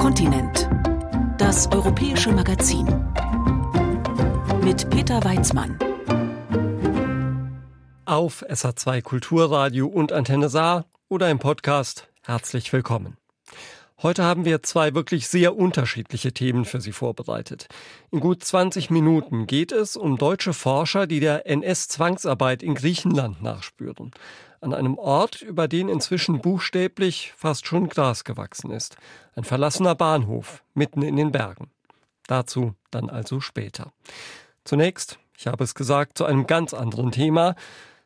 Kontinent. Das europäische Magazin. Mit Peter Weizmann. Auf SA2 Kulturradio und Antenne Saar oder im Podcast herzlich willkommen. Heute haben wir zwei wirklich sehr unterschiedliche Themen für Sie vorbereitet. In gut 20 Minuten geht es um deutsche Forscher, die der NS-Zwangsarbeit in Griechenland nachspüren. An einem Ort, über den inzwischen buchstäblich fast schon Gras gewachsen ist. Ein verlassener Bahnhof mitten in den Bergen. Dazu dann also später. Zunächst, ich habe es gesagt, zu einem ganz anderen Thema,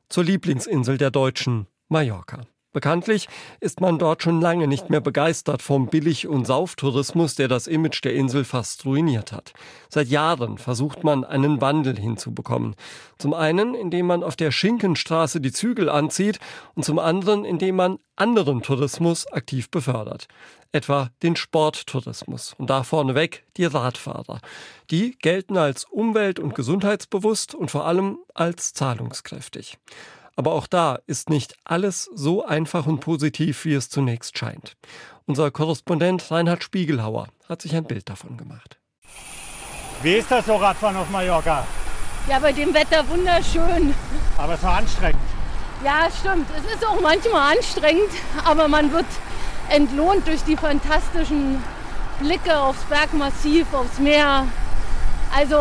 zur Lieblingsinsel der Deutschen, Mallorca. Bekanntlich ist man dort schon lange nicht mehr begeistert vom Billig- und Sauftourismus, der das Image der Insel fast ruiniert hat. Seit Jahren versucht man, einen Wandel hinzubekommen. Zum einen, indem man auf der Schinkenstraße die Zügel anzieht und zum anderen, indem man anderen Tourismus aktiv befördert. Etwa den Sporttourismus. Und da vorneweg die Radfahrer. Die gelten als umwelt- und gesundheitsbewusst und vor allem als zahlungskräftig. Aber auch da ist nicht alles so einfach und positiv, wie es zunächst scheint. Unser Korrespondent Reinhard Spiegelhauer hat sich ein Bild davon gemacht. Wie ist das so Radfahren auf Mallorca? Ja, bei dem Wetter wunderschön. Aber es war anstrengend. Ja, stimmt. Es ist auch manchmal anstrengend, aber man wird entlohnt durch die fantastischen Blicke aufs Bergmassiv, aufs Meer. Also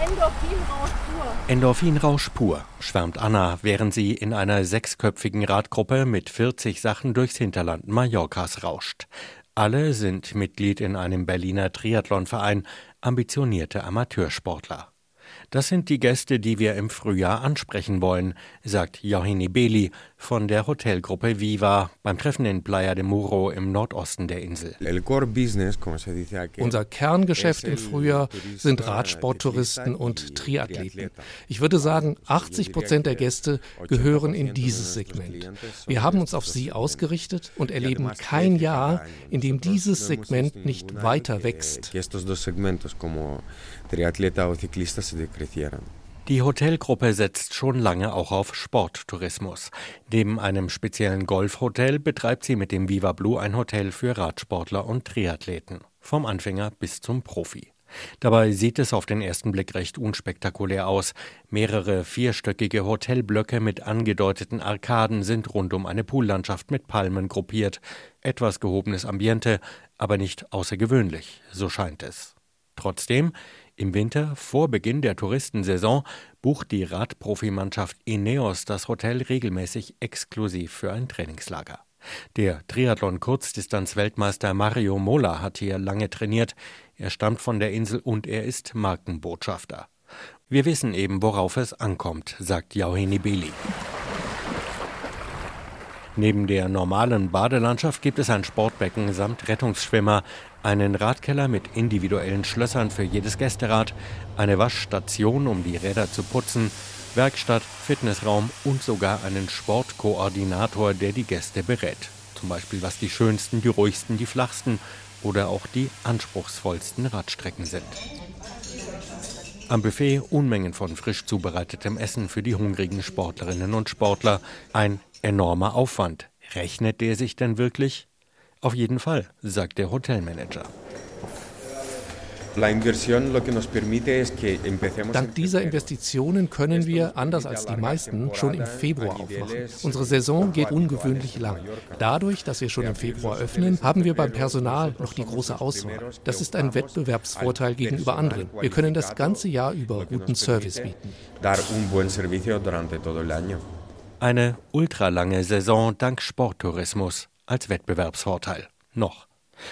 Endorphinrausch pur. Endorphinrausch pur, schwärmt Anna, während sie in einer sechsköpfigen Radgruppe mit 40 Sachen durchs Hinterland Mallorcas rauscht. Alle sind Mitglied in einem Berliner Triathlonverein, ambitionierte Amateursportler. Das sind die Gäste, die wir im Frühjahr ansprechen wollen, sagt Johanni Beli von der Hotelgruppe Viva beim Treffen in Playa de Muro im Nordosten der Insel. Unser Kerngeschäft im Frühjahr sind Radsporttouristen und Triathleten. Ich würde sagen, 80 Prozent der Gäste gehören in dieses Segment. Wir haben uns auf sie ausgerichtet und erleben kein Jahr, in dem dieses Segment nicht weiter wächst. Die Hotelgruppe setzt schon lange auch auf Sporttourismus. Neben einem speziellen Golfhotel betreibt sie mit dem Viva Blue ein Hotel für Radsportler und Triathleten. Vom Anfänger bis zum Profi. Dabei sieht es auf den ersten Blick recht unspektakulär aus. Mehrere vierstöckige Hotelblöcke mit angedeuteten Arkaden sind rund um eine Poollandschaft mit Palmen gruppiert. Etwas gehobenes Ambiente, aber nicht außergewöhnlich, so scheint es. Trotzdem, im Winter, vor Beginn der Touristensaison, bucht die Radprofimannschaft Ineos das Hotel regelmäßig exklusiv für ein Trainingslager. Der Triathlon-Kurzdistanz-Weltmeister Mario Mola hat hier lange trainiert. Er stammt von der Insel und er ist Markenbotschafter. Wir wissen eben, worauf es ankommt, sagt Jauheni Beli. Neben der normalen Badelandschaft gibt es ein Sportbecken samt Rettungsschwimmer, einen Radkeller mit individuellen Schlössern für jedes Gästerad, eine Waschstation, um die Räder zu putzen, Werkstatt, Fitnessraum und sogar einen Sportkoordinator, der die Gäste berät. Zum Beispiel, was die schönsten, die ruhigsten, die flachsten oder auch die anspruchsvollsten Radstrecken sind. Am Buffet Unmengen von frisch zubereitetem Essen für die hungrigen Sportlerinnen und Sportler. Ein enormer Aufwand. Rechnet der sich denn wirklich? Auf jeden Fall, sagt der Hotelmanager. Dank dieser Investitionen können wir, anders als die meisten, schon im Februar aufmachen. Unsere Saison geht ungewöhnlich lang. Dadurch, dass wir schon im Februar öffnen, haben wir beim Personal noch die große Auswahl. Das ist ein Wettbewerbsvorteil gegenüber anderen. Wir können das ganze Jahr über guten Service bieten. Eine ultralange Saison dank Sporttourismus als Wettbewerbsvorteil. Noch.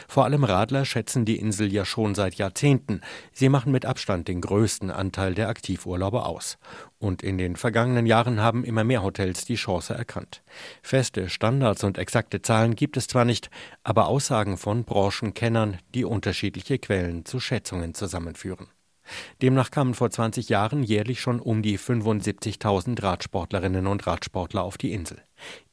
Vor allem Radler schätzen die Insel ja schon seit Jahrzehnten. Sie machen mit Abstand den größten Anteil der Aktivurlauber aus. Und in den vergangenen Jahren haben immer mehr Hotels die Chance erkannt. Feste Standards und exakte Zahlen gibt es zwar nicht, aber Aussagen von Branchenkennern, die unterschiedliche Quellen zu Schätzungen zusammenführen. Demnach kamen vor 20 Jahren jährlich schon um die 75.000 Radsportlerinnen und Radsportler auf die Insel.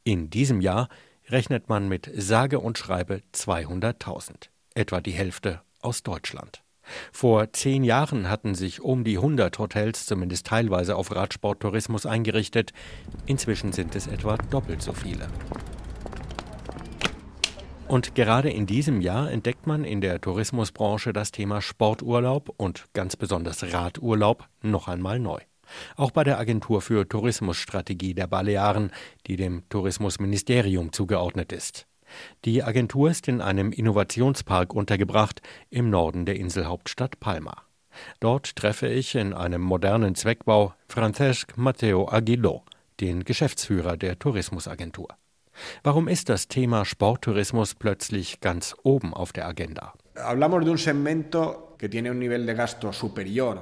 In diesem Jahr rechnet man mit sage und schreibe 200.000, etwa die Hälfte aus Deutschland. Vor zehn Jahren hatten sich um die 100 Hotels zumindest teilweise auf Radsporttourismus eingerichtet. Inzwischen sind es etwa doppelt so viele. Und gerade in diesem Jahr entdeckt man in der Tourismusbranche das Thema Sporturlaub und ganz besonders Radurlaub noch einmal neu. Auch bei der Agentur für Tourismusstrategie der Balearen, die dem Tourismusministerium zugeordnet ist. Die Agentur ist in einem Innovationspark untergebracht im Norden der Inselhauptstadt Palma. Dort treffe ich in einem modernen Zweckbau Francesc Matteo Aguiló, den Geschäftsführer der Tourismusagentur. Warum ist das Thema Sporttourismus plötzlich ganz oben auf der Agenda? Hablamos de un segmento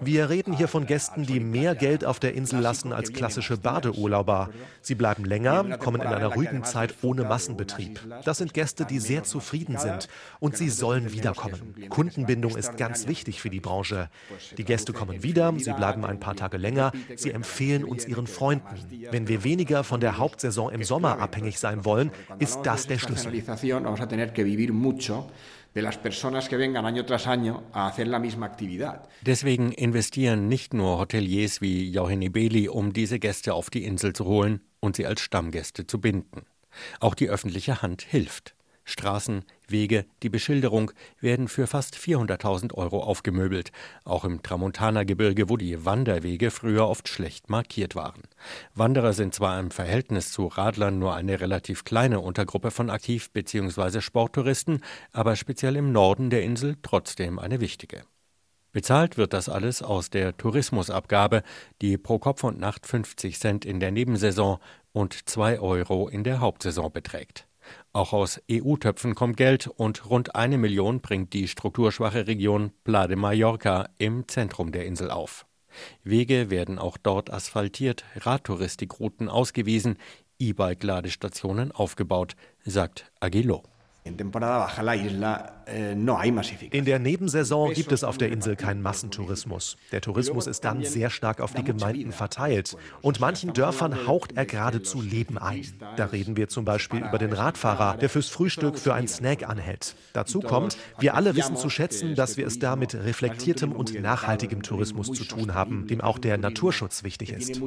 wir reden hier von Gästen, die mehr Geld auf der Insel lassen als klassische Badeurlauber. Sie bleiben länger, kommen in einer ruhigen Zeit ohne Massenbetrieb. Das sind Gäste, die sehr zufrieden sind und sie sollen wiederkommen. Kundenbindung ist ganz wichtig für die Branche. Die Gäste kommen wieder, sie bleiben ein paar Tage länger, sie empfehlen uns ihren Freunden. Wenn wir weniger von der Hauptsaison im Sommer abhängig sein wollen, ist das der Schlüssel Deswegen investieren nicht nur Hoteliers wie Johanny Beli, um diese Gäste auf die Insel zu holen und sie als Stammgäste zu binden. Auch die öffentliche Hand hilft. Straßen, Wege, die Beschilderung werden für fast 400.000 Euro aufgemöbelt, auch im Tramontana-Gebirge, wo die Wanderwege früher oft schlecht markiert waren. Wanderer sind zwar im Verhältnis zu Radlern nur eine relativ kleine Untergruppe von Aktiv- bzw. Sporttouristen, aber speziell im Norden der Insel trotzdem eine wichtige. Bezahlt wird das alles aus der Tourismusabgabe, die pro Kopf und Nacht 50 Cent in der Nebensaison und 2 Euro in der Hauptsaison beträgt. Auch aus EU-Töpfen kommt Geld und rund eine Million bringt die strukturschwache Region Pla de Mallorca im Zentrum der Insel auf. Wege werden auch dort asphaltiert, Radtouristikrouten ausgewiesen, E-Bike-Ladestationen aufgebaut, sagt Aguilo. Eh, In der Nebensaison gibt es auf der Insel keinen Massentourismus. Der Tourismus ist dann sehr stark auf die Gemeinden verteilt. Und manchen Dörfern haucht er geradezu Leben ein. Da reden wir zum Beispiel über den Radfahrer, der fürs Frühstück für einen Snack anhält. Dazu kommt, wir alle wissen zu schätzen, dass wir es da mit reflektiertem und nachhaltigem Tourismus zu tun haben, dem auch der Naturschutz wichtig ist.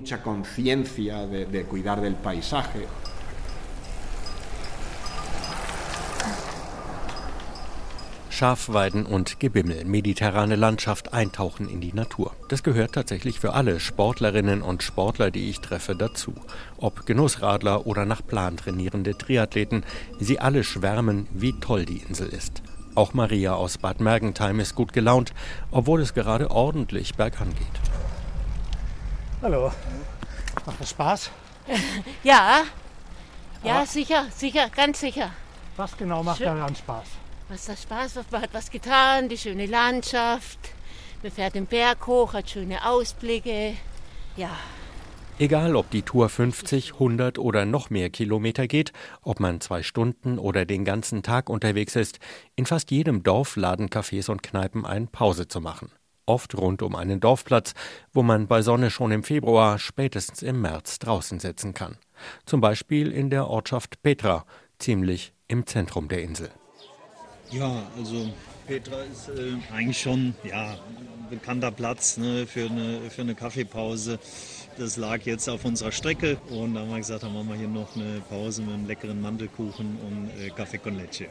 Schafweiden und Gebimmel, mediterrane Landschaft, eintauchen in die Natur. Das gehört tatsächlich für alle Sportlerinnen und Sportler, die ich treffe, dazu. Ob Genussradler oder nach Plan trainierende Triathleten, sie alle schwärmen, wie toll die Insel ist. Auch Maria aus Bad Mergentheim ist gut gelaunt, obwohl es gerade ordentlich bergan geht. Hallo. Macht das Spaß? ja. Ja, Aber sicher, sicher, ganz sicher. Was genau macht daran Spaß? Was das Spaß macht. Man hat was getan, die schöne Landschaft. Man fährt den Berg hoch, hat schöne Ausblicke. Ja. Egal, ob die Tour 50, 100 oder noch mehr Kilometer geht, ob man zwei Stunden oder den ganzen Tag unterwegs ist, in fast jedem Dorf laden Cafés und Kneipen ein, Pause zu machen. Oft rund um einen Dorfplatz, wo man bei Sonne schon im Februar, spätestens im März draußen sitzen kann. Zum Beispiel in der Ortschaft Petra, ziemlich im Zentrum der Insel. Ja, also Petra ist äh, eigentlich schon ja, ein bekannter Platz ne, für, eine, für eine Kaffeepause. Das lag jetzt auf unserer Strecke und da haben wir gesagt, dann machen wir hier noch eine Pause mit einem leckeren Mandelkuchen und äh, Kaffee con leche.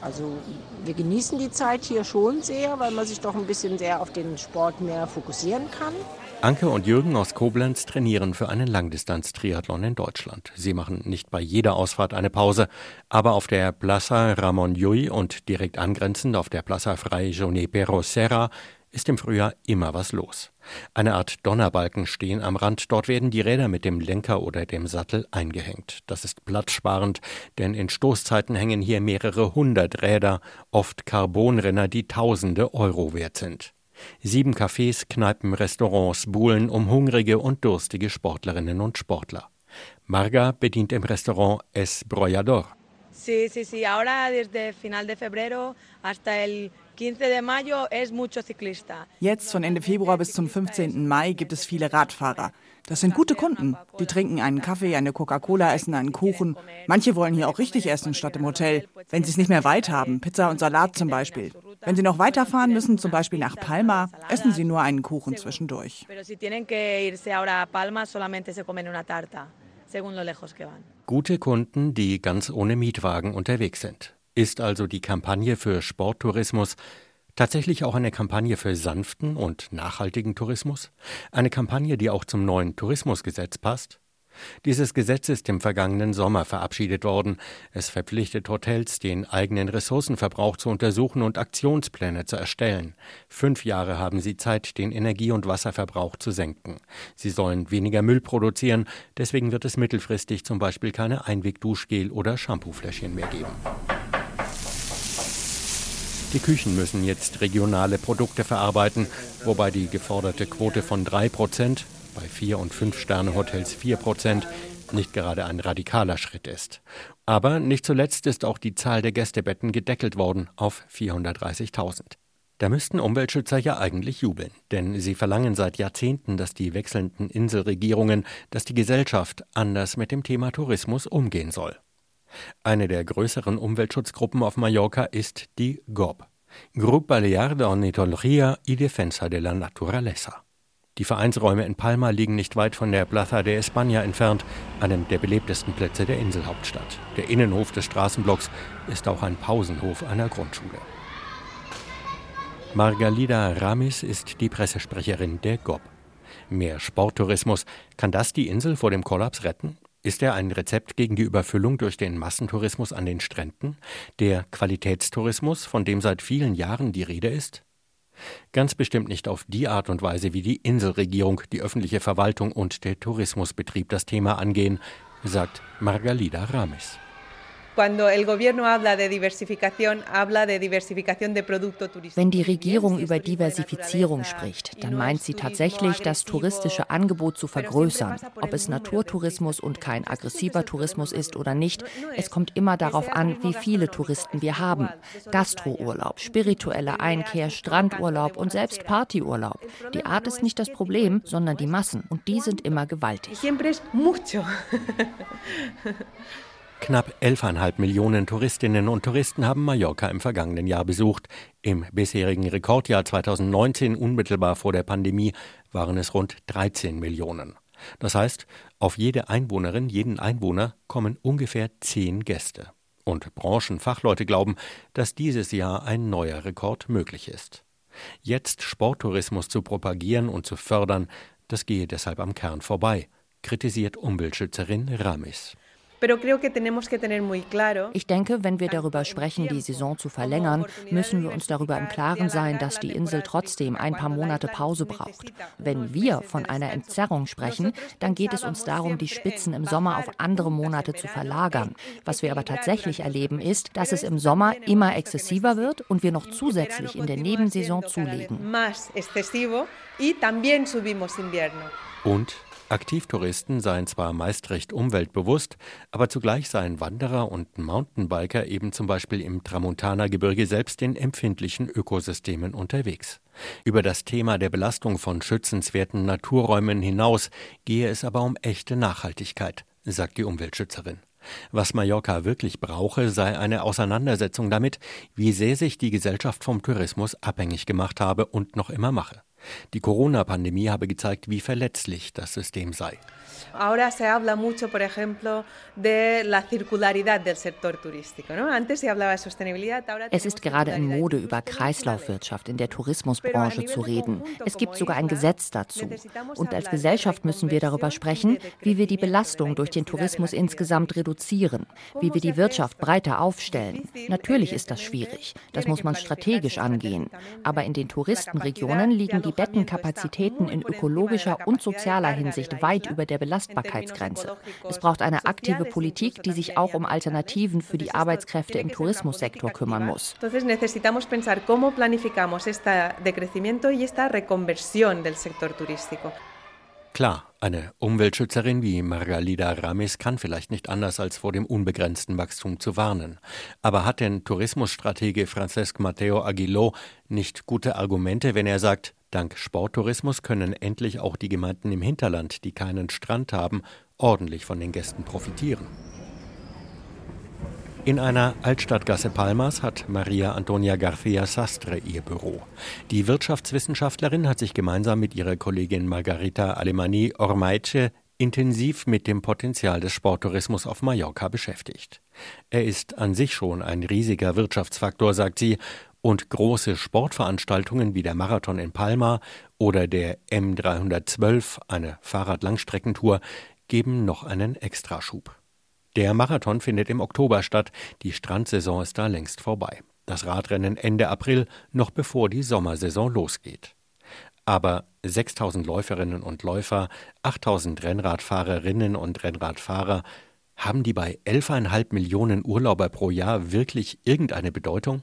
Also wir genießen die Zeit hier schon sehr, weil man sich doch ein bisschen sehr auf den Sport mehr fokussieren kann. Anke und Jürgen aus Koblenz trainieren für einen Langdistanz-Triathlon in Deutschland. Sie machen nicht bei jeder Ausfahrt eine Pause, aber auf der Plaza Ramon Llull und direkt angrenzend auf der Plaza Fray Junipero Serra ist im Frühjahr immer was los. Eine Art Donnerbalken stehen am Rand, dort werden die Räder mit dem Lenker oder dem Sattel eingehängt. Das ist platzsparend, denn in Stoßzeiten hängen hier mehrere hundert Räder, oft Carbonrenner, die tausende Euro wert sind. Sieben Cafés, Kneipen, Restaurants buhlen um hungrige und durstige Sportlerinnen und Sportler. Marga bedient im Restaurant Es Brollador. Sí, sí, sí. Ahora desde final de febrero hasta el Jetzt von Ende Februar bis zum 15. Mai gibt es viele Radfahrer. Das sind gute Kunden. Die trinken einen Kaffee, eine Coca-Cola, essen einen Kuchen. Manche wollen hier auch richtig essen statt im Hotel. Wenn sie es nicht mehr weit haben, Pizza und Salat zum Beispiel. Wenn sie noch weiterfahren müssen, zum Beispiel nach Palma, essen sie nur einen Kuchen zwischendurch. Gute Kunden, die ganz ohne Mietwagen unterwegs sind. Ist also die Kampagne für Sporttourismus tatsächlich auch eine Kampagne für sanften und nachhaltigen Tourismus? Eine Kampagne, die auch zum neuen Tourismusgesetz passt? Dieses Gesetz ist im vergangenen Sommer verabschiedet worden. Es verpflichtet Hotels, den eigenen Ressourcenverbrauch zu untersuchen und Aktionspläne zu erstellen. Fünf Jahre haben sie Zeit, den Energie- und Wasserverbrauch zu senken. Sie sollen weniger Müll produzieren, deswegen wird es mittelfristig zum Beispiel keine Einwegduschgel- oder Shampoofläschchen mehr geben. Die Küchen müssen jetzt regionale Produkte verarbeiten, wobei die geforderte Quote von drei Prozent bei Vier- und Fünf-Sterne-Hotels 4 Prozent nicht gerade ein radikaler Schritt ist. Aber nicht zuletzt ist auch die Zahl der Gästebetten gedeckelt worden auf 430.000. Da müssten Umweltschützer ja eigentlich jubeln, denn sie verlangen seit Jahrzehnten, dass die wechselnden Inselregierungen, dass die Gesellschaft anders mit dem Thema Tourismus umgehen soll. Eine der größeren Umweltschutzgruppen auf Mallorca ist die GOB, Grup Balear de Ornitología y Defensa de la Naturaleza. Die Vereinsräume in Palma liegen nicht weit von der Plaza de España entfernt, einem der belebtesten Plätze der Inselhauptstadt. Der Innenhof des Straßenblocks ist auch ein Pausenhof einer Grundschule. Margalida Ramis ist die Pressesprecherin der GOB. Mehr Sporttourismus, kann das die Insel vor dem Kollaps retten? Ist er ein Rezept gegen die Überfüllung durch den Massentourismus an den Stränden? Der Qualitätstourismus, von dem seit vielen Jahren die Rede ist? Ganz bestimmt nicht auf die Art und Weise, wie die Inselregierung, die öffentliche Verwaltung und der Tourismusbetrieb das Thema angehen, sagt Margalida Rames. Wenn die Regierung über Diversifizierung spricht, dann meint sie tatsächlich, das touristische Angebot zu vergrößern. Ob es Naturtourismus und kein aggressiver Tourismus ist oder nicht, es kommt immer darauf an, wie viele Touristen wir haben. Gastrourlaub, spirituelle Einkehr, Strandurlaub und selbst Partyurlaub. Die Art ist nicht das Problem, sondern die Massen und die sind immer gewaltig. Knapp 11,5 Millionen Touristinnen und Touristen haben Mallorca im vergangenen Jahr besucht. Im bisherigen Rekordjahr 2019, unmittelbar vor der Pandemie, waren es rund 13 Millionen. Das heißt, auf jede Einwohnerin, jeden Einwohner kommen ungefähr 10 Gäste. Und Branchenfachleute glauben, dass dieses Jahr ein neuer Rekord möglich ist. Jetzt Sporttourismus zu propagieren und zu fördern, das gehe deshalb am Kern vorbei, kritisiert Umweltschützerin Ramis. Ich denke, wenn wir darüber sprechen, die Saison zu verlängern, müssen wir uns darüber im Klaren sein, dass die Insel trotzdem ein paar Monate Pause braucht. Wenn wir von einer Entzerrung sprechen, dann geht es uns darum, die Spitzen im Sommer auf andere Monate zu verlagern. Was wir aber tatsächlich erleben, ist, dass es im Sommer immer exzessiver wird und wir noch zusätzlich in der Nebensaison zulegen. Und Aktivtouristen seien zwar meist recht umweltbewusst, aber zugleich seien Wanderer und Mountainbiker eben zum Beispiel im Tramontana-Gebirge selbst in empfindlichen Ökosystemen unterwegs. Über das Thema der Belastung von schützenswerten Naturräumen hinaus gehe es aber um echte Nachhaltigkeit, sagt die Umweltschützerin. Was Mallorca wirklich brauche, sei eine Auseinandersetzung damit, wie sehr sich die Gesellschaft vom Tourismus abhängig gemacht habe und noch immer mache. Die Corona-Pandemie habe gezeigt, wie verletzlich das System sei. Ahora se habla mucho, por ejemplo, de la circularidad del sector turístico. ¿no? Antes se hablaba de sostenibilidad. Es ist gerade in Mode, über Kreislaufwirtschaft in der Tourismusbranche zu reden. Es gibt sogar ein Gesetz dazu. Und als Gesellschaft müssen wir darüber sprechen, wie wir die Belastung durch den Tourismus insgesamt reduzieren, wie wir die Wirtschaft breiter aufstellen. Natürlich ist das schwierig. Das muss man strategisch angehen. Aber in den Touristenregionen liegen die Bettenkapazitäten in ökologischer und sozialer Hinsicht weit über der Belastung Belastbarkeitsgrenze. Es braucht eine aktive Politik, die sich auch um Alternativen für die Arbeitskräfte im Tourismussektor kümmern muss. Klar, eine Umweltschützerin wie Margalida Rames kann vielleicht nicht anders als vor dem unbegrenzten Wachstum zu warnen. Aber hat denn Tourismusstratege Francesc Mateo Aguiló nicht gute Argumente, wenn er sagt, Dank Sporttourismus können endlich auch die Gemeinden im Hinterland, die keinen Strand haben, ordentlich von den Gästen profitieren. In einer Altstadtgasse Palmas hat Maria Antonia García Sastre ihr Büro. Die Wirtschaftswissenschaftlerin hat sich gemeinsam mit ihrer Kollegin Margarita Alemani Ormaice intensiv mit dem Potenzial des Sporttourismus auf Mallorca beschäftigt. Er ist an sich schon ein riesiger Wirtschaftsfaktor, sagt sie, und große Sportveranstaltungen wie der Marathon in Palma oder der M312, eine Fahrradlangstreckentour, geben noch einen Extraschub. Der Marathon findet im Oktober statt, die Strandsaison ist da längst vorbei. Das Radrennen Ende April, noch bevor die Sommersaison losgeht. Aber 6000 Läuferinnen und Läufer, 8000 Rennradfahrerinnen und Rennradfahrer, haben die bei 11,5 Millionen Urlauber pro Jahr wirklich irgendeine Bedeutung?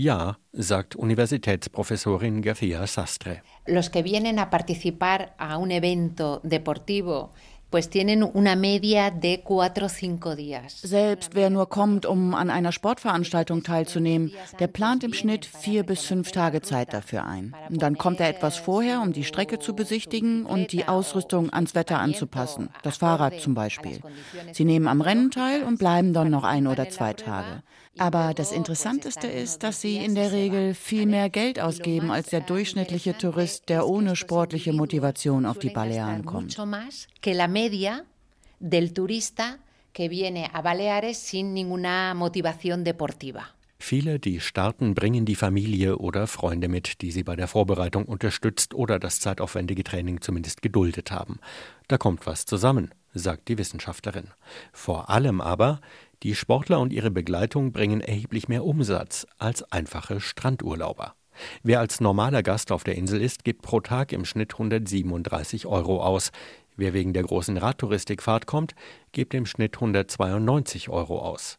Ja, sagt Universitätsprofessorin García Sastre. Los que vienen a participar a un evento deportivo pues tienen una media de cuatro o cinco días. Selbst wer nur kommt, um an einer Sportveranstaltung teilzunehmen, der plant im Schnitt vier bis fünf Tage Zeit dafür ein. dann kommt er etwas vorher, um die Strecke zu besichtigen und die Ausrüstung ans Wetter anzupassen, das Fahrrad zum Beispiel. Sie nehmen am Rennen teil und bleiben dann noch ein oder zwei Tage. Aber das Interessanteste ist, dass sie in der Regel viel mehr Geld ausgeben als der durchschnittliche Tourist, der ohne sportliche Motivation auf die Balearen kommt. media del turista que viene a Baleares sin ninguna motivación deportiva. Viele, die starten, bringen die Familie oder Freunde mit, die sie bei der Vorbereitung unterstützt oder das zeitaufwendige Training zumindest geduldet haben. Da kommt was zusammen, sagt die Wissenschaftlerin. Vor allem aber, die Sportler und ihre Begleitung bringen erheblich mehr Umsatz als einfache Strandurlauber. Wer als normaler Gast auf der Insel ist, gibt pro Tag im Schnitt 137 Euro aus. Wer wegen der großen Radtouristikfahrt kommt, gibt im Schnitt 192 Euro aus.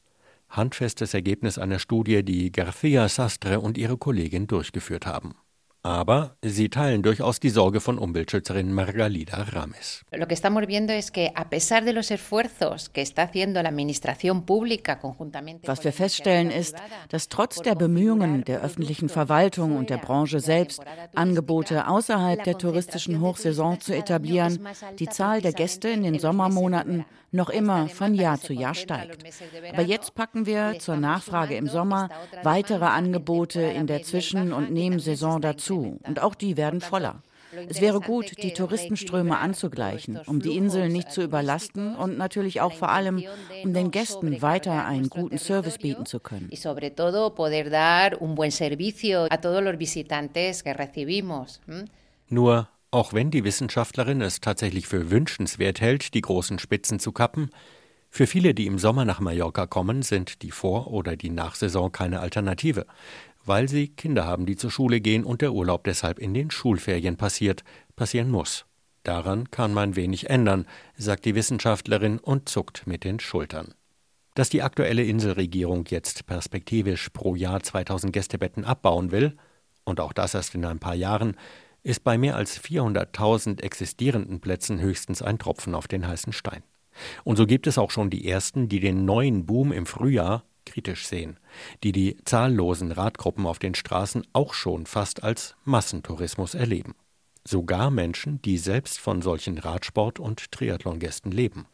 Handfestes Ergebnis einer Studie, die García Sastre und ihre Kollegin durchgeführt haben. Aber sie teilen durchaus die Sorge von Umweltschützerin Margalida Rames. Lo que estamos viendo es que a pesar de los esfuerzos que está haciendo la administración pública conjuntamente Was wir feststellen ist, dass trotz der Bemühungen der öffentlichen Verwaltung und der Branche selbst Angebote außerhalb der touristischen Hochsaison zu etablieren, die Zahl der Gäste in den Sommermonaten noch immer von Jahr zu Jahr steigt. Aber jetzt packen wir zur Nachfrage im Sommer weitere Angebote in der Zwischen- und Nebensaison dazu. Und auch die werden voller. Es wäre gut, die Touristenströme anzugleichen, um die Insel nicht zu überlasten und natürlich auch vor allem, um den Gästen weiter einen guten Service bieten zu können. Nur auch wenn die Wissenschaftlerin es tatsächlich für wünschenswert hält, die großen Spitzen zu kappen, für viele, die im Sommer nach Mallorca kommen, sind die Vor- oder die Nachsaison keine Alternative, weil sie Kinder haben, die zur Schule gehen und der Urlaub deshalb in den Schulferien passiert, passieren muss. Daran kann man wenig ändern, sagt die Wissenschaftlerin und zuckt mit den Schultern. Dass die aktuelle Inselregierung jetzt perspektivisch pro Jahr 2000 Gästebetten abbauen will, und auch das erst in ein paar Jahren, ist bei mehr als 400.000 existierenden Plätzen höchstens ein Tropfen auf den heißen Stein. Und so gibt es auch schon die ersten, die den neuen Boom im Frühjahr kritisch sehen, die die zahllosen Radgruppen auf den Straßen auch schon fast als Massentourismus erleben. Sogar Menschen, die selbst von solchen Radsport- und Triathlongästen leben.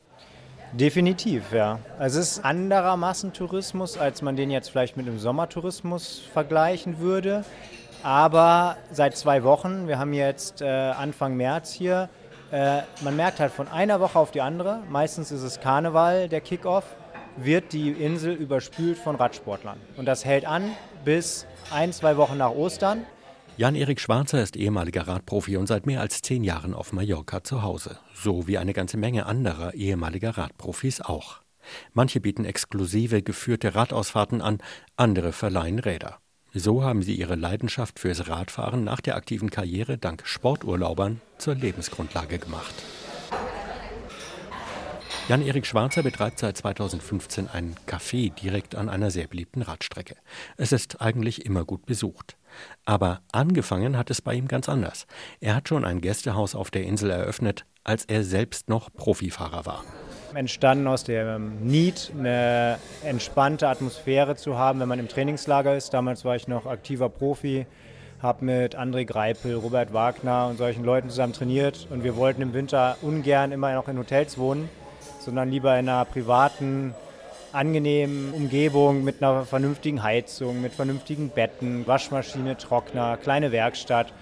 Definitiv, ja. Also es ist anderer Massentourismus, als man den jetzt vielleicht mit dem Sommertourismus vergleichen würde. Aber seit zwei Wochen, wir haben jetzt äh, Anfang März hier, äh, man merkt halt von einer Woche auf die andere, meistens ist es Karneval, der Kickoff, wird die Insel überspült von Radsportlern. Und das hält an bis ein, zwei Wochen nach Ostern. Jan-Erik Schwarzer ist ehemaliger Radprofi und seit mehr als zehn Jahren auf Mallorca zu Hause. So wie eine ganze Menge anderer ehemaliger Radprofis auch. Manche bieten exklusive geführte Radausfahrten an, andere verleihen Räder. So haben sie ihre Leidenschaft fürs Radfahren nach der aktiven Karriere dank Sporturlaubern zur Lebensgrundlage gemacht. Jan-Erik Schwarzer betreibt seit 2015 ein Café direkt an einer sehr beliebten Radstrecke. Es ist eigentlich immer gut besucht. Aber angefangen hat es bei ihm ganz anders. Er hat schon ein Gästehaus auf der Insel eröffnet, als er selbst noch Profifahrer war entstanden aus dem Need, eine entspannte Atmosphäre zu haben, wenn man im Trainingslager ist. Damals war ich noch aktiver Profi, habe mit André Greipel, Robert Wagner und solchen Leuten zusammen trainiert und wir wollten im Winter ungern immer noch in Hotels wohnen, sondern lieber in einer privaten, angenehmen Umgebung mit einer vernünftigen Heizung, mit vernünftigen Betten, Waschmaschine, Trockner, kleine Werkstatt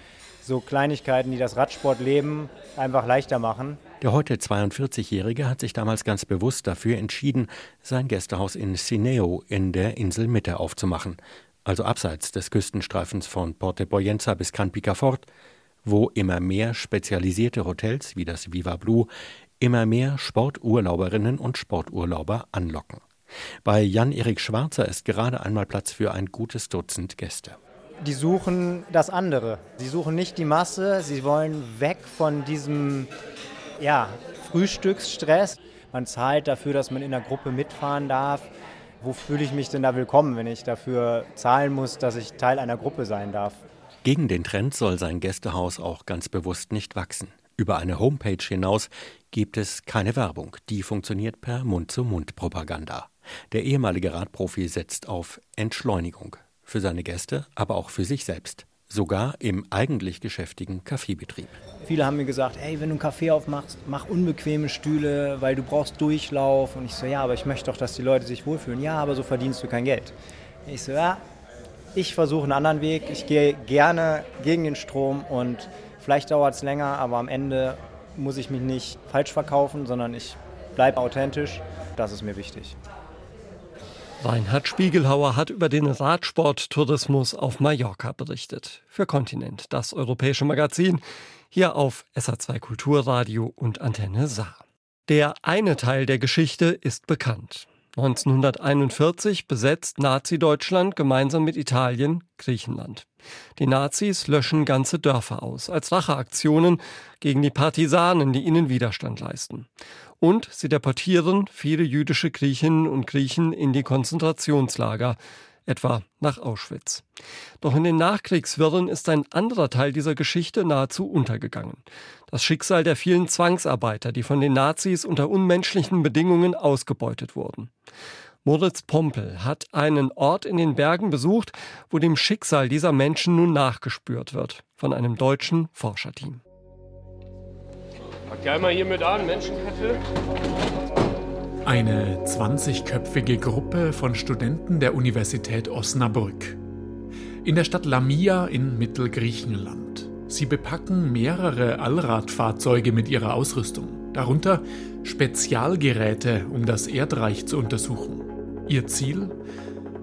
so Kleinigkeiten, die das Radsportleben einfach leichter machen. Der heute 42-Jährige hat sich damals ganz bewusst dafür entschieden, sein Gästehaus in Sineo in der Inselmitte aufzumachen, also abseits des Küstenstreifens von Porte Poyenza bis Can Picafort, wo immer mehr spezialisierte Hotels wie das Viva Blue immer mehr Sporturlauberinnen und Sporturlauber anlocken. Bei Jan-Erik Schwarzer ist gerade einmal Platz für ein gutes Dutzend Gäste. Die suchen das andere. Sie suchen nicht die Masse, sie wollen weg von diesem ja, Frühstücksstress. Man zahlt dafür, dass man in der Gruppe mitfahren darf. Wo fühle ich mich denn da willkommen, wenn ich dafür zahlen muss, dass ich Teil einer Gruppe sein darf? Gegen den Trend soll sein Gästehaus auch ganz bewusst nicht wachsen. Über eine Homepage hinaus gibt es keine Werbung. Die funktioniert per Mund-zu-Mund-Propaganda. Der ehemalige Radprofi setzt auf Entschleunigung. Für seine Gäste, aber auch für sich selbst. Sogar im eigentlich geschäftigen Kaffeebetrieb. Viele haben mir gesagt, hey, wenn du einen Kaffee aufmachst, mach unbequeme Stühle, weil du brauchst Durchlauf. Und ich so, ja, aber ich möchte doch, dass die Leute sich wohlfühlen. Ja, aber so verdienst du kein Geld. Ich so, ja, ich versuche einen anderen Weg. Ich gehe gerne gegen den Strom und vielleicht dauert es länger, aber am Ende muss ich mich nicht falsch verkaufen, sondern ich bleibe authentisch. Das ist mir wichtig. Reinhard Spiegelhauer hat über den Radsporttourismus auf Mallorca berichtet. Für Kontinent, das europäische Magazin, hier auf SA2 Kulturradio und Antenne Saar. Der eine Teil der Geschichte ist bekannt. 1941 besetzt Nazi-Deutschland gemeinsam mit Italien Griechenland. Die Nazis löschen ganze Dörfer aus, als Racheaktionen gegen die Partisanen, die ihnen Widerstand leisten. Und sie deportieren viele jüdische Griechinnen und Griechen in die Konzentrationslager, etwa nach Auschwitz. Doch in den Nachkriegswirren ist ein anderer Teil dieser Geschichte nahezu untergegangen. Das Schicksal der vielen Zwangsarbeiter, die von den Nazis unter unmenschlichen Bedingungen ausgebeutet wurden. Moritz Pompel hat einen Ort in den Bergen besucht, wo dem Schicksal dieser Menschen nun nachgespürt wird, von einem deutschen Forscherteam. Pack einmal hier mit an, Menschenkette. Eine 20-köpfige Gruppe von Studenten der Universität Osnabrück. In der Stadt Lamia in Mittelgriechenland. Sie bepacken mehrere Allradfahrzeuge mit ihrer Ausrüstung, darunter Spezialgeräte, um das Erdreich zu untersuchen. Ihr Ziel?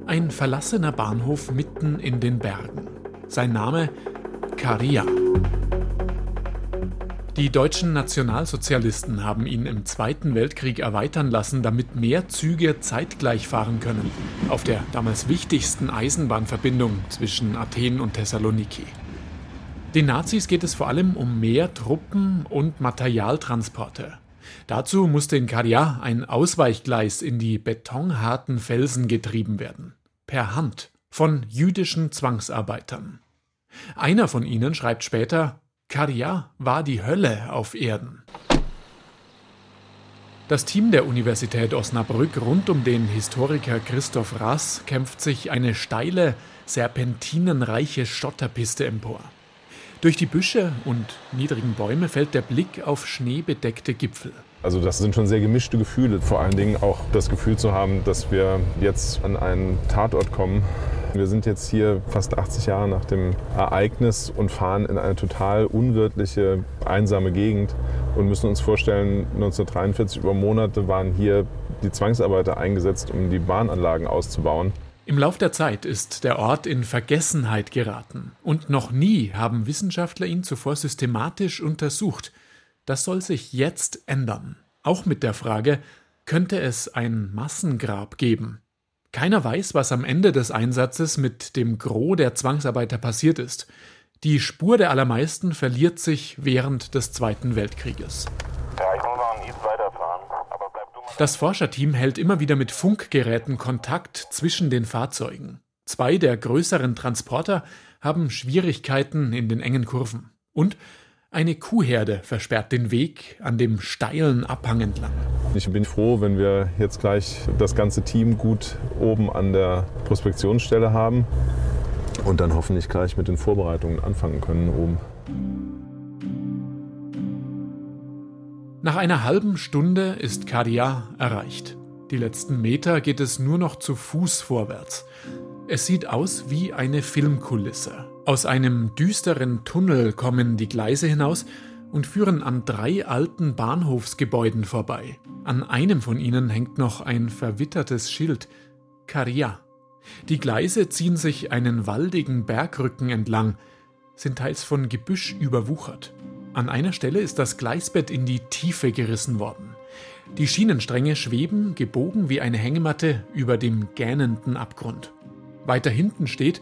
Ein verlassener Bahnhof mitten in den Bergen. Sein Name Karia. Die deutschen Nationalsozialisten haben ihn im Zweiten Weltkrieg erweitern lassen, damit mehr Züge zeitgleich fahren können, auf der damals wichtigsten Eisenbahnverbindung zwischen Athen und Thessaloniki. Den Nazis geht es vor allem um mehr Truppen und Materialtransporte. Dazu musste in Karia ein Ausweichgleis in die betonharten Felsen getrieben werden. Per Hand von jüdischen Zwangsarbeitern. Einer von ihnen schreibt später, Karia war die Hölle auf Erden. Das Team der Universität Osnabrück rund um den Historiker Christoph Rass kämpft sich eine steile, serpentinenreiche Schotterpiste empor. Durch die Büsche und niedrigen Bäume fällt der Blick auf schneebedeckte Gipfel. Also das sind schon sehr gemischte Gefühle. Vor allen Dingen auch das Gefühl zu haben, dass wir jetzt an einen Tatort kommen, wir sind jetzt hier fast 80 Jahre nach dem Ereignis und fahren in eine total unwirtliche, einsame Gegend und müssen uns vorstellen, 1943 über Monate waren hier die Zwangsarbeiter eingesetzt, um die Bahnanlagen auszubauen. Im Lauf der Zeit ist der Ort in Vergessenheit geraten und noch nie haben Wissenschaftler ihn zuvor systematisch untersucht. Das soll sich jetzt ändern. Auch mit der Frage, könnte es ein Massengrab geben? Keiner weiß, was am Ende des Einsatzes mit dem Gros der Zwangsarbeiter passiert ist. Die Spur der allermeisten verliert sich während des Zweiten Weltkrieges. Das Forscherteam hält immer wieder mit Funkgeräten Kontakt zwischen den Fahrzeugen. Zwei der größeren Transporter haben Schwierigkeiten in den engen Kurven. Und eine Kuhherde versperrt den Weg an dem steilen Abhang entlang. Ich bin froh, wenn wir jetzt gleich das ganze Team gut oben an der Prospektionsstelle haben und dann hoffentlich gleich mit den Vorbereitungen anfangen können oben. Nach einer halben Stunde ist Kadia erreicht. Die letzten Meter geht es nur noch zu Fuß vorwärts. Es sieht aus wie eine Filmkulisse. Aus einem düsteren Tunnel kommen die Gleise hinaus und führen an drei alten Bahnhofsgebäuden vorbei. An einem von ihnen hängt noch ein verwittertes Schild Caria. Die Gleise ziehen sich einen waldigen Bergrücken entlang, sind teils von Gebüsch überwuchert. An einer Stelle ist das Gleisbett in die Tiefe gerissen worden. Die Schienenstränge schweben, gebogen wie eine Hängematte, über dem gähnenden Abgrund. Weiter hinten steht,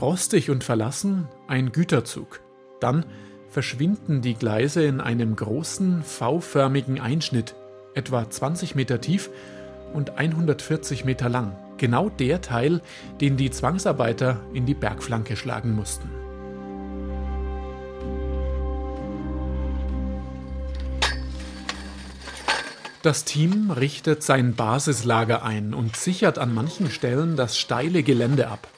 rostig und verlassen, ein Güterzug. Dann verschwinden die Gleise in einem großen, V-förmigen Einschnitt, etwa 20 Meter tief und 140 Meter lang. Genau der Teil, den die Zwangsarbeiter in die Bergflanke schlagen mussten. Das Team richtet sein Basislager ein und sichert an manchen Stellen das steile Gelände ab.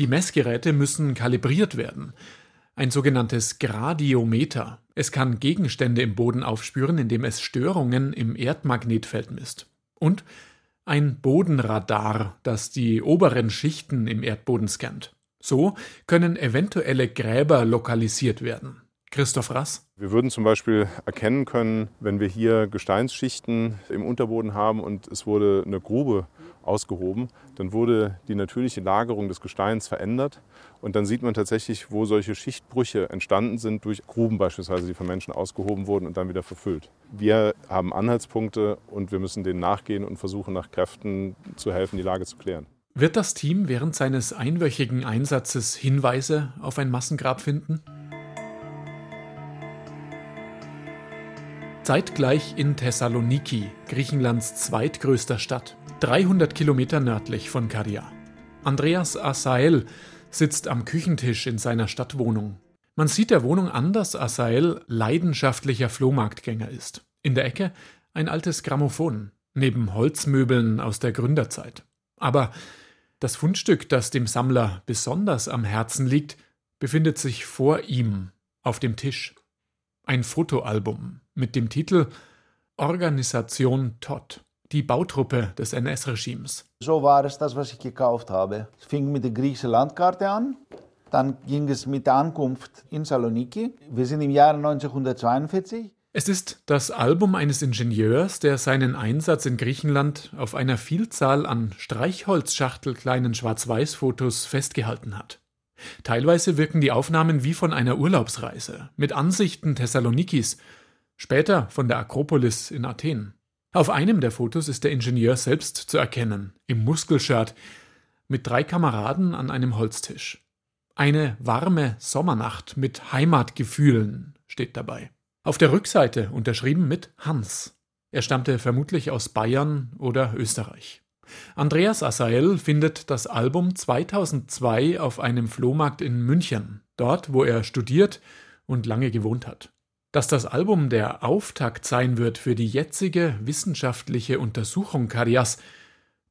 Die Messgeräte müssen kalibriert werden. Ein sogenanntes Gradiometer. Es kann Gegenstände im Boden aufspüren, indem es Störungen im Erdmagnetfeld misst. Und ein Bodenradar, das die oberen Schichten im Erdboden scannt. So können eventuelle Gräber lokalisiert werden. Christoph Rass. Wir würden zum Beispiel erkennen können, wenn wir hier Gesteinsschichten im Unterboden haben und es wurde eine Grube ausgehoben, dann wurde die natürliche Lagerung des Gesteins verändert und dann sieht man tatsächlich, wo solche Schichtbrüche entstanden sind durch Gruben beispielsweise, die von Menschen ausgehoben wurden und dann wieder verfüllt. Wir haben Anhaltspunkte und wir müssen denen nachgehen und versuchen nach Kräften zu helfen, die Lage zu klären. Wird das Team während seines einwöchigen Einsatzes Hinweise auf ein Massengrab finden? Zeitgleich in Thessaloniki, Griechenlands zweitgrößter Stadt, 300 Kilometer nördlich von Karia. Andreas Asael sitzt am Küchentisch in seiner Stadtwohnung. Man sieht der Wohnung an, dass Asael leidenschaftlicher Flohmarktgänger ist. In der Ecke ein altes Grammophon, neben Holzmöbeln aus der Gründerzeit. Aber das Fundstück, das dem Sammler besonders am Herzen liegt, befindet sich vor ihm auf dem Tisch. Ein Fotoalbum mit dem Titel Organisation Todd, die Bautruppe des NS-Regimes. So war es das, was ich gekauft habe. Es fing mit der griechischen Landkarte an. Dann ging es mit der Ankunft in Saloniki. Wir sind im Jahre 1942. Es ist das Album eines Ingenieurs, der seinen Einsatz in Griechenland auf einer Vielzahl an Streichholzschachtelkleinen Schwarz-Weiß-Fotos festgehalten hat. Teilweise wirken die Aufnahmen wie von einer Urlaubsreise, mit Ansichten Thessalonikis später von der Akropolis in Athen. Auf einem der Fotos ist der Ingenieur selbst zu erkennen, im Muskelshirt, mit drei Kameraden an einem Holztisch. Eine warme Sommernacht mit Heimatgefühlen steht dabei. Auf der Rückseite unterschrieben mit Hans. Er stammte vermutlich aus Bayern oder Österreich. Andreas Asael findet das Album 2002 auf einem Flohmarkt in München, dort wo er studiert und lange gewohnt hat. Dass das Album der Auftakt sein wird für die jetzige wissenschaftliche Untersuchung Karias,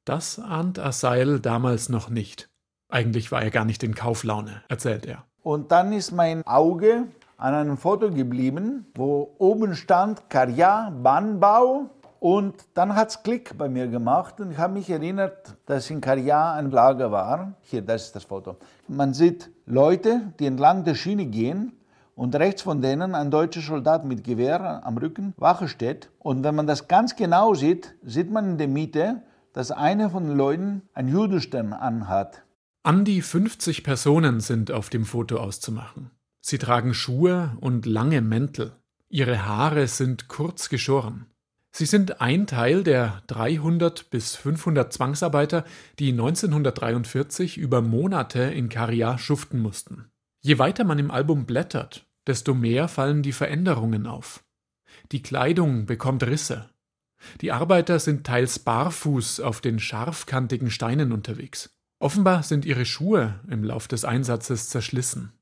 das ahnt Asail damals noch nicht. Eigentlich war er gar nicht in Kauflaune, erzählt er. Und dann ist mein Auge an einem Foto geblieben, wo oben stand Karja Bahnbau. Und dann hat es Klick bei mir gemacht und ich habe mich erinnert, dass in Karja ein Lager war. Hier, das ist das Foto. Man sieht Leute, die entlang der Schiene gehen und rechts von denen ein deutscher Soldat mit Gewehr am Rücken Wache steht. Und wenn man das ganz genau sieht, sieht man in der Mitte, dass einer von den Leuten ein Judenstern anhat. An die 50 Personen sind auf dem Foto auszumachen. Sie tragen Schuhe und lange Mäntel. Ihre Haare sind kurz geschoren. Sie sind ein Teil der 300 bis 500 Zwangsarbeiter, die 1943 über Monate in Karia schuften mussten. Je weiter man im Album blättert, desto mehr fallen die Veränderungen auf. Die Kleidung bekommt Risse. Die Arbeiter sind teils barfuß auf den scharfkantigen Steinen unterwegs. Offenbar sind ihre Schuhe im Lauf des Einsatzes zerschlissen.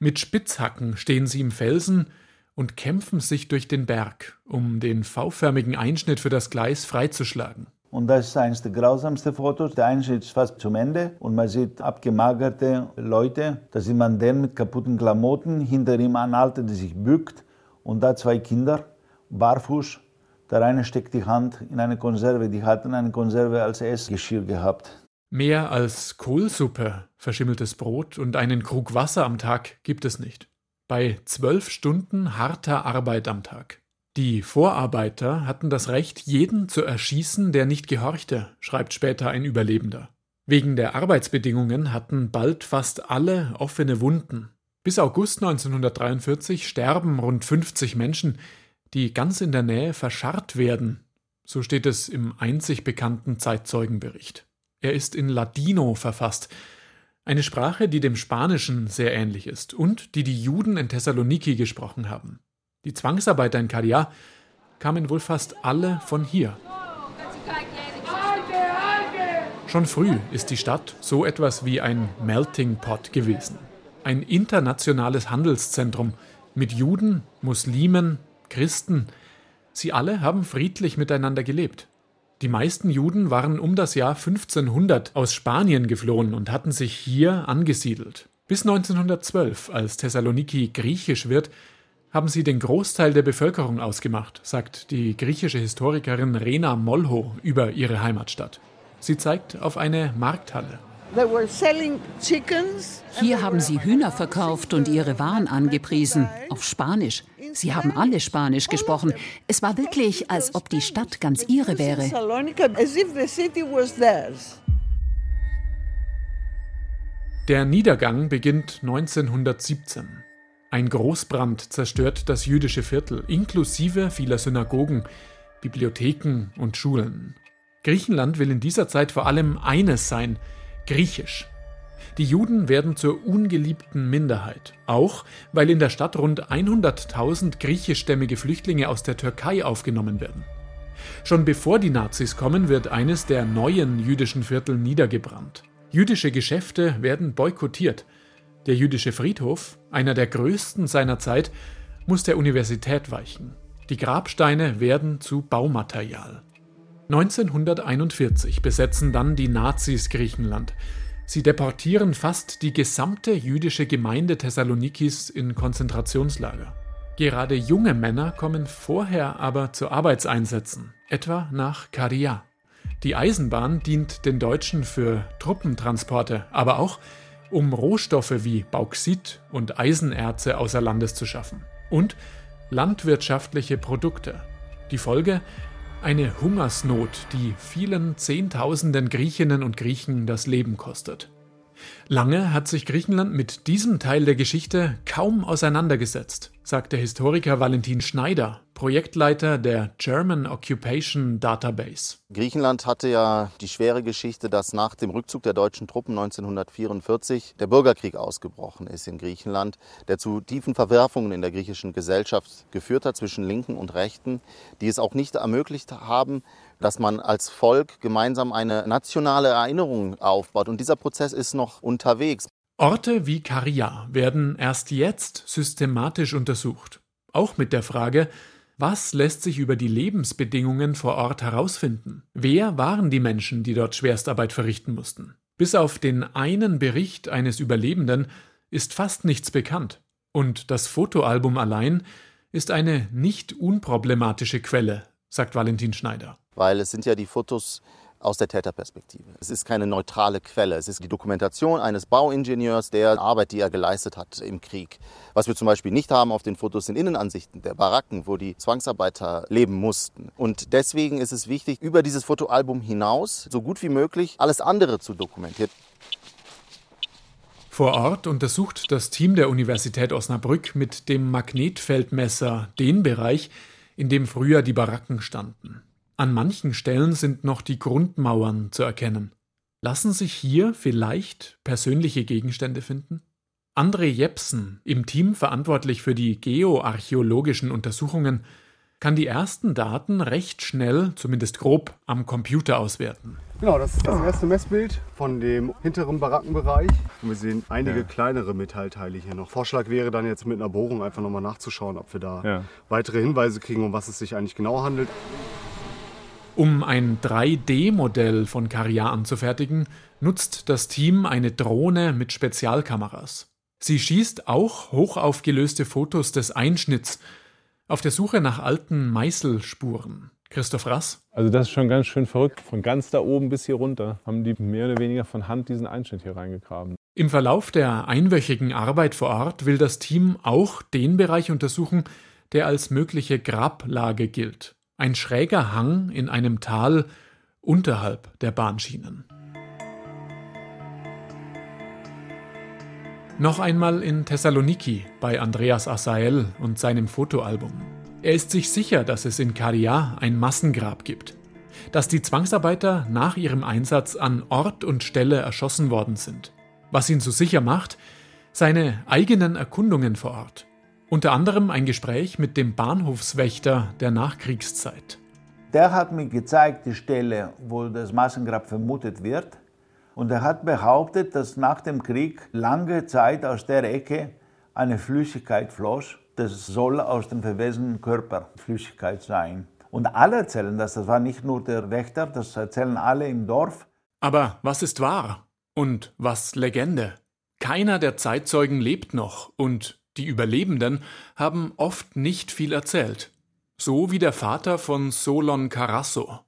Mit Spitzhacken stehen sie im Felsen und kämpfen sich durch den Berg, um den V-förmigen Einschnitt für das Gleis freizuschlagen. Und das ist eines der grausamsten Fotos. Der Einschnitt ist fast zum Ende und man sieht abgemagerte Leute. Da sieht man den mit kaputten Klamotten, hinter ihm ein Alter, der sich bückt und da zwei Kinder, barfuß. Der eine steckt die Hand in eine Konserve, die hatten eine Konserve als Essgeschirr gehabt. Mehr als Kohlsuppe, verschimmeltes Brot und einen Krug Wasser am Tag gibt es nicht. Bei zwölf Stunden harter Arbeit am Tag. Die Vorarbeiter hatten das Recht, jeden zu erschießen, der nicht gehorchte, schreibt später ein Überlebender. Wegen der Arbeitsbedingungen hatten bald fast alle offene Wunden. Bis August 1943 sterben rund 50 Menschen, die ganz in der Nähe verscharrt werden. So steht es im einzig bekannten Zeitzeugenbericht. Er ist in Ladino verfasst, eine Sprache, die dem Spanischen sehr ähnlich ist und die die Juden in Thessaloniki gesprochen haben. Die Zwangsarbeiter in Karia kamen wohl fast alle von hier. Schon früh ist die Stadt so etwas wie ein Melting Pot gewesen. Ein internationales Handelszentrum mit Juden, Muslimen, Christen. Sie alle haben friedlich miteinander gelebt. Die meisten Juden waren um das Jahr 1500 aus Spanien geflohen und hatten sich hier angesiedelt. Bis 1912, als Thessaloniki griechisch wird, haben sie den Großteil der Bevölkerung ausgemacht, sagt die griechische Historikerin Rena Molho über ihre Heimatstadt. Sie zeigt auf eine Markthalle. Hier haben sie Hühner verkauft und ihre Waren angepriesen, auf Spanisch. Sie haben alle Spanisch gesprochen. Es war wirklich, als ob die Stadt ganz ihre wäre. Der Niedergang beginnt 1917. Ein Großbrand zerstört das jüdische Viertel, inklusive vieler Synagogen, Bibliotheken und Schulen. Griechenland will in dieser Zeit vor allem eines sein, griechisch. Die Juden werden zur ungeliebten Minderheit, auch weil in der Stadt rund 100.000 griechischstämmige Flüchtlinge aus der Türkei aufgenommen werden. Schon bevor die Nazis kommen, wird eines der neuen jüdischen Viertel niedergebrannt. Jüdische Geschäfte werden boykottiert, der jüdische Friedhof, einer der größten seiner Zeit, muss der Universität weichen. Die Grabsteine werden zu Baumaterial. 1941 besetzen dann die Nazis Griechenland. Sie deportieren fast die gesamte jüdische Gemeinde Thessalonikis in Konzentrationslager. Gerade junge Männer kommen vorher aber zu Arbeitseinsätzen, etwa nach Karia. Die Eisenbahn dient den Deutschen für Truppentransporte, aber auch um Rohstoffe wie Bauxit und Eisenerze außer Landes zu schaffen. Und landwirtschaftliche Produkte. Die Folge? Eine Hungersnot, die vielen Zehntausenden Griechinnen und Griechen das Leben kostet. Lange hat sich Griechenland mit diesem Teil der Geschichte kaum auseinandergesetzt, sagt der Historiker Valentin Schneider, Projektleiter der German Occupation Database. Griechenland hatte ja die schwere Geschichte, dass nach dem Rückzug der deutschen Truppen 1944 der Bürgerkrieg ausgebrochen ist in Griechenland, der zu tiefen Verwerfungen in der griechischen Gesellschaft geführt hat zwischen Linken und Rechten, die es auch nicht ermöglicht haben, dass man als Volk gemeinsam eine nationale Erinnerung aufbaut. Und dieser Prozess ist noch unterwegs. Orte wie Karia werden erst jetzt systematisch untersucht. Auch mit der Frage, was lässt sich über die Lebensbedingungen vor Ort herausfinden? Wer waren die Menschen, die dort Schwerstarbeit verrichten mussten? Bis auf den einen Bericht eines Überlebenden ist fast nichts bekannt. Und das Fotoalbum allein ist eine nicht unproblematische Quelle, sagt Valentin Schneider. Weil es sind ja die Fotos aus der Täterperspektive. Es ist keine neutrale Quelle. Es ist die Dokumentation eines Bauingenieurs, der Arbeit, die er geleistet hat im Krieg. Was wir zum Beispiel nicht haben auf den Fotos sind Innenansichten der Baracken, wo die Zwangsarbeiter leben mussten. Und deswegen ist es wichtig, über dieses Fotoalbum hinaus so gut wie möglich alles andere zu dokumentieren. Vor Ort untersucht das Team der Universität Osnabrück mit dem Magnetfeldmesser den Bereich, in dem früher die Baracken standen. An manchen Stellen sind noch die Grundmauern zu erkennen. Lassen sich hier vielleicht persönliche Gegenstände finden? André Jepsen, im Team verantwortlich für die geoarchäologischen Untersuchungen, kann die ersten Daten recht schnell, zumindest grob, am Computer auswerten. Genau, das ist das erste Messbild von dem hinteren Barackenbereich. Und wir sehen einige ja. kleinere Metallteile hier noch. Vorschlag wäre dann jetzt mit einer Bohrung einfach nochmal nachzuschauen, ob wir da ja. weitere Hinweise kriegen, um was es sich eigentlich genau handelt. Um ein 3D-Modell von Karia anzufertigen, nutzt das Team eine Drohne mit Spezialkameras. Sie schießt auch hochaufgelöste Fotos des Einschnitts auf der Suche nach alten Meißelspuren. Christoph Rass. Also das ist schon ganz schön verrückt. Von ganz da oben bis hier runter haben die mehr oder weniger von Hand diesen Einschnitt hier reingegraben. Im Verlauf der einwöchigen Arbeit vor Ort will das Team auch den Bereich untersuchen, der als mögliche Grablage gilt. Ein schräger Hang in einem Tal unterhalb der Bahnschienen. Noch einmal in Thessaloniki bei Andreas Asael und seinem Fotoalbum. Er ist sich sicher, dass es in Karia ein Massengrab gibt, dass die Zwangsarbeiter nach ihrem Einsatz an Ort und Stelle erschossen worden sind. Was ihn so sicher macht, seine eigenen Erkundungen vor Ort. Unter anderem ein Gespräch mit dem Bahnhofswächter der Nachkriegszeit. Der hat mir gezeigt, die Stelle, wo das Massengrab vermutet wird. Und er hat behauptet, dass nach dem Krieg lange Zeit aus der Ecke eine Flüssigkeit floss. Das soll aus dem verwesenen Körper Flüssigkeit sein. Und alle erzählen das. Das war nicht nur der Wächter, das erzählen alle im Dorf. Aber was ist wahr und was Legende? Keiner der Zeitzeugen lebt noch und die Überlebenden haben oft nicht viel erzählt. So wie der Vater von Solon Carasso.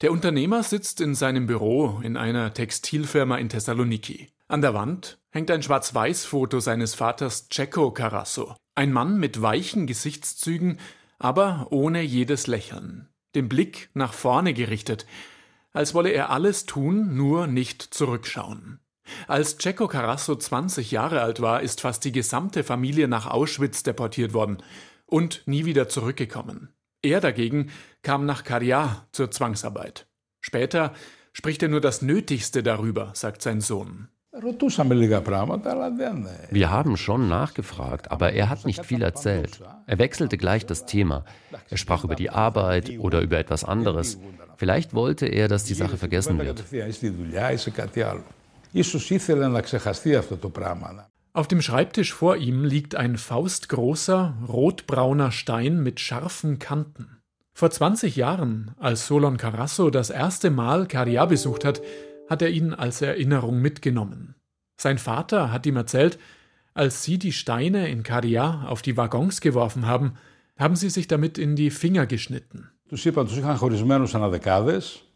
Der Unternehmer sitzt in seinem Büro in einer Textilfirma in Thessaloniki. An der Wand hängt ein Schwarz-Weiß-Foto seines Vaters Cecco Carasso. Ein Mann mit weichen Gesichtszügen, aber ohne jedes Lächeln. Den Blick nach vorne gerichtet, als wolle er alles tun, nur nicht zurückschauen. Als Cecco Carasso 20 Jahre alt war, ist fast die gesamte Familie nach Auschwitz deportiert worden und nie wieder zurückgekommen. Er dagegen kam nach Karja zur Zwangsarbeit. Später spricht er nur das Nötigste darüber, sagt sein Sohn. Wir haben schon nachgefragt, aber er hat nicht viel erzählt. Er wechselte gleich das Thema. Er sprach über die Arbeit oder über etwas anderes. Vielleicht wollte er, dass die Sache vergessen wird. Auf dem Schreibtisch vor ihm liegt ein faustgroßer, rotbrauner Stein mit scharfen Kanten. Vor 20 Jahren, als Solon Carasso das erste Mal Caria besucht hat, hat er ihn als Erinnerung mitgenommen. Sein Vater hat ihm erzählt, als sie die Steine in Caria auf die Waggons geworfen haben, haben sie sich damit in die Finger geschnitten.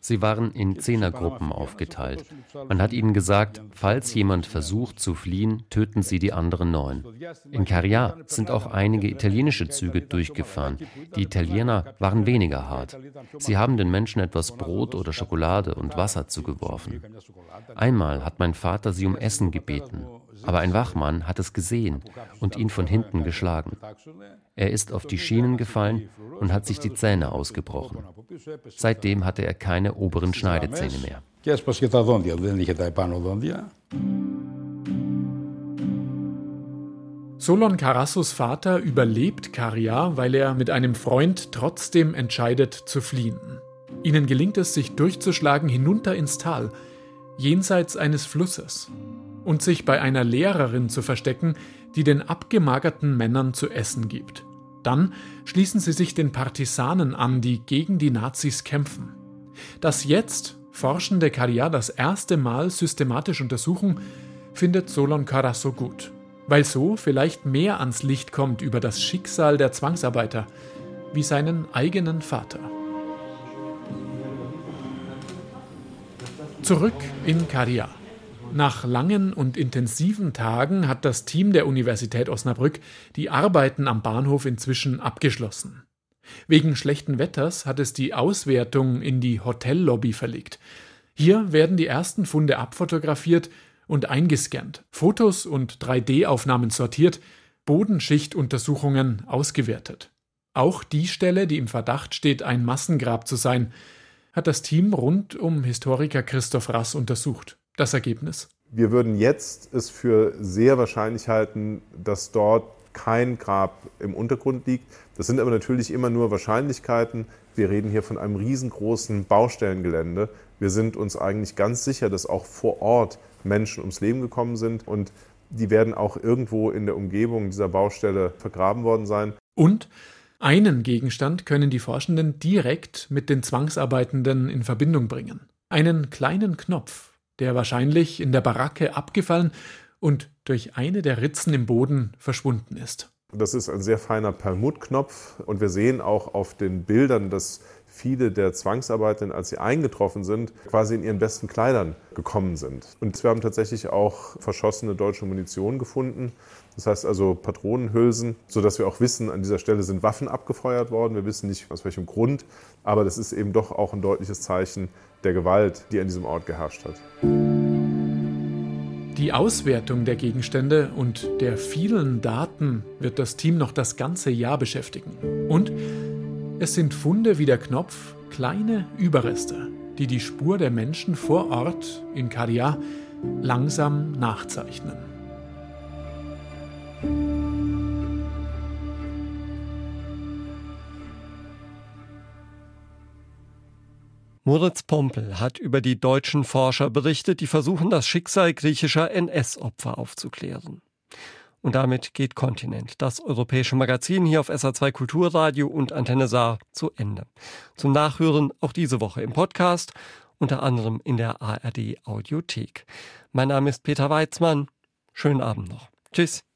Sie waren in Zehnergruppen aufgeteilt. Man hat ihnen gesagt, falls jemand versucht zu fliehen, töten sie die anderen neun. In Caria sind auch einige italienische Züge durchgefahren. Die Italiener waren weniger hart. Sie haben den Menschen etwas Brot oder Schokolade und Wasser zugeworfen. Einmal hat mein Vater sie um Essen gebeten, aber ein Wachmann hat es gesehen und ihn von hinten geschlagen. Er ist auf die Schienen gefallen und hat sich die Zähne ausgebrochen. Seitdem hatte er keine oberen Schneidezähne mehr. Solon Carassos Vater überlebt Karia, weil er mit einem Freund trotzdem entscheidet zu fliehen. Ihnen gelingt es, sich durchzuschlagen hinunter ins Tal, jenseits eines Flusses, und sich bei einer Lehrerin zu verstecken, die den abgemagerten Männern zu essen gibt. Dann schließen sie sich den Partisanen an, die gegen die Nazis kämpfen. Dass jetzt Forschende Caria das erste Mal systematisch untersuchen, findet Solon Carasso gut, weil so vielleicht mehr ans Licht kommt über das Schicksal der Zwangsarbeiter, wie seinen eigenen Vater. Zurück in Caria. Nach langen und intensiven Tagen hat das Team der Universität Osnabrück die Arbeiten am Bahnhof inzwischen abgeschlossen. Wegen schlechten Wetters hat es die Auswertung in die Hotellobby verlegt. Hier werden die ersten Funde abfotografiert und eingescannt, Fotos und 3D-Aufnahmen sortiert, Bodenschichtuntersuchungen ausgewertet. Auch die Stelle, die im Verdacht steht, ein Massengrab zu sein, hat das Team rund um Historiker Christoph Rass untersucht. Das Ergebnis? Wir würden jetzt es für sehr wahrscheinlich halten, dass dort kein Grab im Untergrund liegt. Das sind aber natürlich immer nur Wahrscheinlichkeiten. Wir reden hier von einem riesengroßen Baustellengelände. Wir sind uns eigentlich ganz sicher, dass auch vor Ort Menschen ums Leben gekommen sind und die werden auch irgendwo in der Umgebung dieser Baustelle vergraben worden sein. Und einen Gegenstand können die Forschenden direkt mit den Zwangsarbeitenden in Verbindung bringen. Einen kleinen Knopf, der wahrscheinlich in der Baracke abgefallen und durch eine der Ritzen im Boden verschwunden ist. Das ist ein sehr feiner Perlmuttknopf und wir sehen auch auf den Bildern, dass viele der Zwangsarbeiter, als sie eingetroffen sind, quasi in ihren besten Kleidern gekommen sind. Und wir haben tatsächlich auch verschossene deutsche Munition gefunden. Das heißt also Patronenhülsen, sodass wir auch wissen, an dieser Stelle sind Waffen abgefeuert worden. Wir wissen nicht aus welchem Grund, aber das ist eben doch auch ein deutliches Zeichen der Gewalt, die an diesem Ort geherrscht hat. Die Auswertung der Gegenstände und der vielen Daten wird das Team noch das ganze Jahr beschäftigen. Und es sind Funde wie der Knopf, kleine Überreste, die die Spur der Menschen vor Ort in Kadia langsam nachzeichnen. Moritz Pompel hat über die deutschen Forscher berichtet, die versuchen, das Schicksal griechischer NS-Opfer aufzuklären. Und damit geht Kontinent, das europäische Magazin hier auf SA2 Kulturradio und Antenne Saar zu Ende. Zum Nachhören auch diese Woche im Podcast, unter anderem in der ARD Audiothek. Mein Name ist Peter Weizmann. Schönen Abend noch. Tschüss.